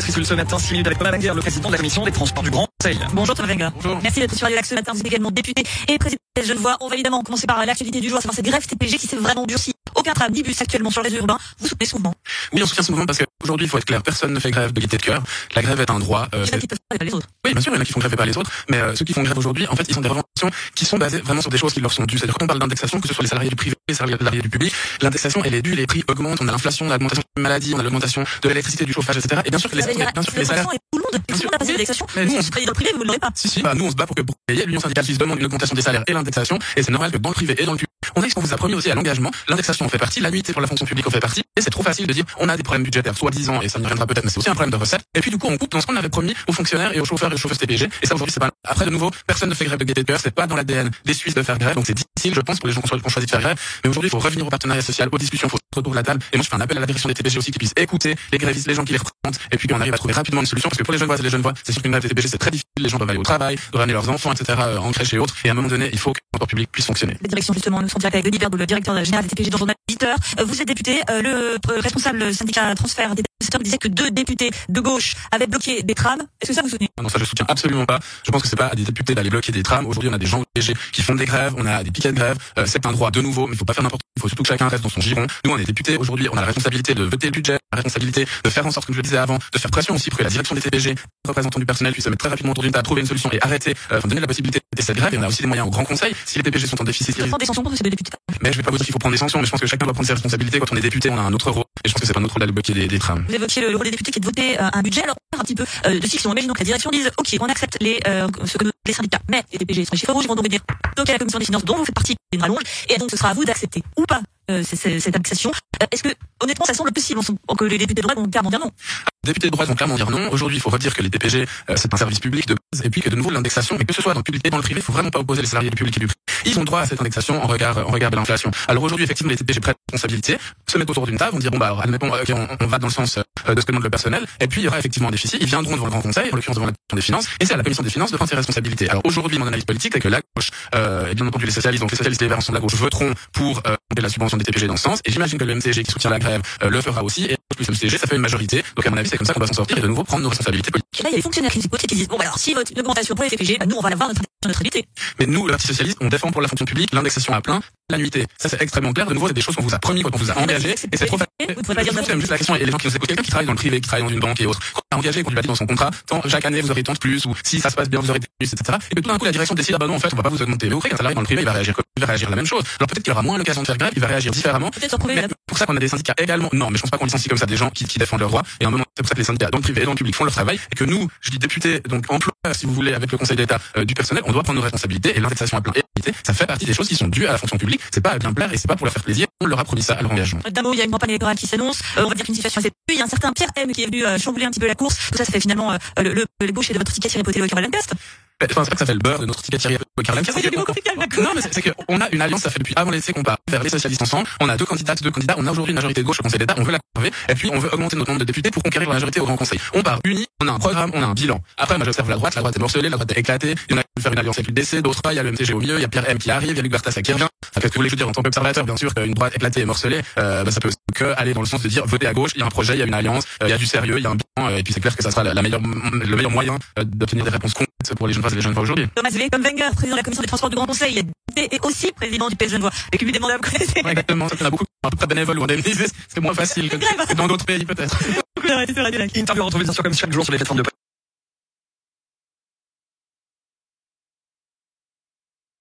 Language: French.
Métriscule ce matin, 6 minutes avec Thomas Wenger, le président de la commission des transports du Grand Conseil. Bonjour Thomas. Bonjour. Merci d'être sur Radio Lac ce matin. Vous êtes également député et président de Genevois. On va évidemment commencer par l'actualité du jour, à savoir cette grève TPG qui s'est vraiment durcie. Aucun tram ni bus actuellement sur les réseau urbain. Vous soutenez ce mouvement? Oui, on soutient ce mouvement parce qu'aujourd'hui, il faut être clair, personne ne fait grève de gaieté de cœur. La grève est un droit. euh, Il y en a qui peuvent pas, et pas les autres. Bien sûr, il y en a qui font grève et pas les autres, mais euh, ceux qui font grève aujourd'hui, en fait, ils ont des revendications qui sont basées vraiment sur des choses qui leur sont dues. C'est-à-dire quand on parle d'indexation, que ce soit les salariés du privé, les salariés du public, l'indexation, elle est due, les prix augmentent, on a l'inflation, on a l'augmentation des maladies, on a l'augmentation de l'électricité, du chauffage, etc. Et bien sûr que les, bien sûr que les salaires. et tout le monde. Tout le monde a passé l'indexation. Mais nous, on se- êtes président privé, vous ne l'aurez pas. Si, si, bah, nous, on se bat pour que pour payer. L'Union syndicale suisse demande une augmentation des salaires et l'indexation. Et c'est normal que dans le privé et dans le public, on a ce qu'on vous a promis aussi à l'engagement. L'indexation en fait partie, l'annuité pour la fonction publique en fait partie. Et c'est trop facile de dire, on a des problèmes budgétaires, soit 10 ans, et ça n'y reviendra peut-être, mais c'est aussi un problème de recettes. Et puis, du coup, on coupe dans ce qu'on avait promis aux fonctionnaires et aux chauffeurs et aux chauffeurs TPG. Et ça, aujourd'hui, c'est pas, après, de nouveau, personne ne fait grève de gaieté de cœur. C'est pas dans l'ADN des Suisses de faire grève. Donc, c'est difficile, je pense, pour les gens qui ont choisi de faire grève. Mais aujourd'hui, il faut revenir au partenariat social, aux discussions, autour de la table. Et moi, je fais un appel à la direction des TPG aussi qui puisse écouter les grévistes, les gens qui les représentent. Et puis, qu'on arrive à trouver rapidement une solution. Parce que pour les jeunes voix et les jeunes voix, c'est sûr qu'une grève des TPG, c'est très difficile. Les gens doivent aller au travail, doivent amener leurs enfants, etc., euh, en crèche et autres. Et à un moment donné, il faut que le transport public puisse fonctionner. La direction, justement, nous sommes direct avec Denis Berdou, le directeur général des TPG dans le journal Visiteur. Euh, Vous êtes député, euh, le euh, responsable syndicat transfert des disait que deux députés de gauche avaient bloqué des trams. Est-ce que ça vous soutenez Non, ça je soutiens absolument pas. Je pense que c'est pas à des députés d'aller bloquer des trams. Aujourd'hui, on a des gens engagés qui font des grèves, on a des piquets de grève. Euh, c'est un droit de nouveau, mais il faut pas faire n'importe quoi. Il faut surtout que chacun reste dans son giron. Nous, on est députés. Aujourd'hui, on a la responsabilité de voter le budget, responsabilité de faire en sorte, comme je le disais avant, de faire pression aussi pour que la direction des TPG, représentants du personnel, puisse se mettre très rapidement autour d'une table, trouver une solution et arrêter, euh, enfin, donner la possibilité de cette grève. Et on a aussi des moyens au Grand Conseil. Si les TPG sont en déficit, Je prends des sanctions ces deux députés? mais je vais pas vous dire qu'il faut prendre des sanctions, mais je pense que chacun doit prendre ses responsabilités. Quand on est député, on a un autre rôle. Et je pense que c'est pas notre rôle d'aller bloquer des, des trams. Vous évoquiez le, le rôle des députés qui est de voter euh, un budget. Alors, un petit peu euh, de fiction. Imaginons que la direction dise, OK, on accepte les, euh, ce que nous, les syndicats, mais les DPG sont les chiffres rouges, ils vont donc venir à la commission des finances dont vous faites partie, une rallonge, et donc ce sera à vous d'accepter ou pas cette indexation. Euh, Est-ce que, honnêtement, ça semble possible que les députés de droite vont clairement dire non? Députés de droite vont clairement dire non. Aujourd'hui, il faut redire que les TPG, euh, c'est un service public de base, et puis que de nouveau l'indexation, mais que ce soit dans le public et dans le privé, il faut vraiment pas opposer les salariés du public et du privé. Ils ont droit à cette indexation en regard, en regard de l'inflation. Alors aujourd'hui, effectivement, les TPG prennent responsabilité, se mettent autour d'une table, vont dire bon bah alors, admettons, euh, ok, on, on va dans le sens euh, de ce que demande le personnel, et puis il y aura effectivement un déficit. Ils viendront devant le Grand Conseil, en l'occurrence devant la commission des finances, et c'est à la commission des finances de prendre ses responsabilités. Alors aujourd'hui, mon analyse politique, c'est que la gauche, euh, et bien entendu les socialistes, donc les socialistes et les verts ensemble, la gauche voteront pour euh, la subvention des TPG dans ce sens, et j'imagine que le MCG qui soutient la grève euh, le fera aussi, et plus le MCG, ça fait une majorité. Donc à mon avis, c'est comme ça qu'on doit s'en sortir et de nouveau prendre nos responsabilités politiques. Là, il y a les fonctionnaires qui disent, bon, alors, si augmentation pour les TPG, bah, nous, on va l'avoir neutralité. Mais nous, le Parti Socialiste, on défend pour la fonction publique l'indexation à plein, l'annuité. Ça, c'est extrêmement clair. De nouveau, c'est des choses qu'on vous a promis quand on vous a engagé. Et c'est trop facile. Vous ne pouvez pas dire juste la question, et les gens qui nous écoutent, quelqu'un qui travaille dans le privé, qui travaille dans une banque et autres, quand on a engagé, qu'on lui a dit dans son contrat, tant, chaque année, vous aurez tant de plus, ou si ça se passe bien, vous aurez plus, etc. Et puis tout d'un coup, la direction décide, ah bah non, en fait, on va pas vous augmenter. Mais au un salarié dans le privé, il va réagir comme, il va réagir la même chose. Alors peut-être qu'il aura moins l'occasion de faire grève, il va réagir différemment. Peut-être ça qu'on a des syndicats également. Non, mais je pense pas qu'on licencie comme ça des gens qui, qui défendent leurs droits. Et à un moment, c'est pour ça que les syndicats dans le privé et dans le public font leur travail. Et que nous, je dis députés, donc employeurs, si vous voulez, avec le Conseil d'État euh, du personnel, on doit prendre nos responsabilités. Et l'indexation à plein et l'unité, ça fait partie des choses qui sont dues à la fonction publique. C'est pas à bien plaire et c'est pas pour leur faire plaisir. On leur a promis ça à leur engagement. D'un mot, il y a une campagne électorale qui s'annonce. Euh, on va dire qu'une situation assez Il y a un certain Pierre M qui est venu euh, chambouler un petit peu la course. Tout ça, ça fait finalement euh, le, le, le boucher de votre ticket tiré poté au Caroline Cast. Enfin, c'est pas que ça fait le beurre de notre ticket Thierry D'accord. Non, mais c'est c'est qu'on a une alliance, ça fait depuis avant l'essai qu'on part vers les socialistes ensemble. On a deux candidates, deux candidats. On a aujourd'hui une majorité de gauche au Conseil d'État. On veut la conserver. Et puis, on veut augmenter notre nombre de députés pour conquérir la majorité au Grand Conseil. On part unis. On a un programme, on a un bilan. Après, moi, j'observe la droite. La droite est morcelée, la droite est éclatée. Il y en a qui veulent faire une alliance avec l'UDC, d'autres pas. Il y a le MCG au milieu. Il y a Pierre M qui arrive. Il y a Luc Bertas qui revient. Enfin, qu'est-ce que vous voulez que je dise en tant qu'observateur? Bien sûr, qu'une droite éclatée et morcelée, euh, bah, ça peut que aller dans le sens de dire voter à gauche. Il y a un projet, il y a une alliance, euh, il y a du sérieux, il y a un bilan. euh, et puis, c'est clair que ça sera la, la meilleure, le meilleur moyen euh, d'obtenir des réponses pour les jeunes et les jeunes femmes aujourd'hui. Thomas V, comme Wenger, président de la commission des transports du Grand Conseil, et aussi président du PS Genevois. Le cumul des mandats, vous connaissez. Ouais, exactement. Ça, il y en a beaucoup à peu près bénévoles ou indemnisés. C'est moins facile que, que dans d'autres pays, peut-être. Interview retrouvée bien sûr comme chaque jour sur les plateformes de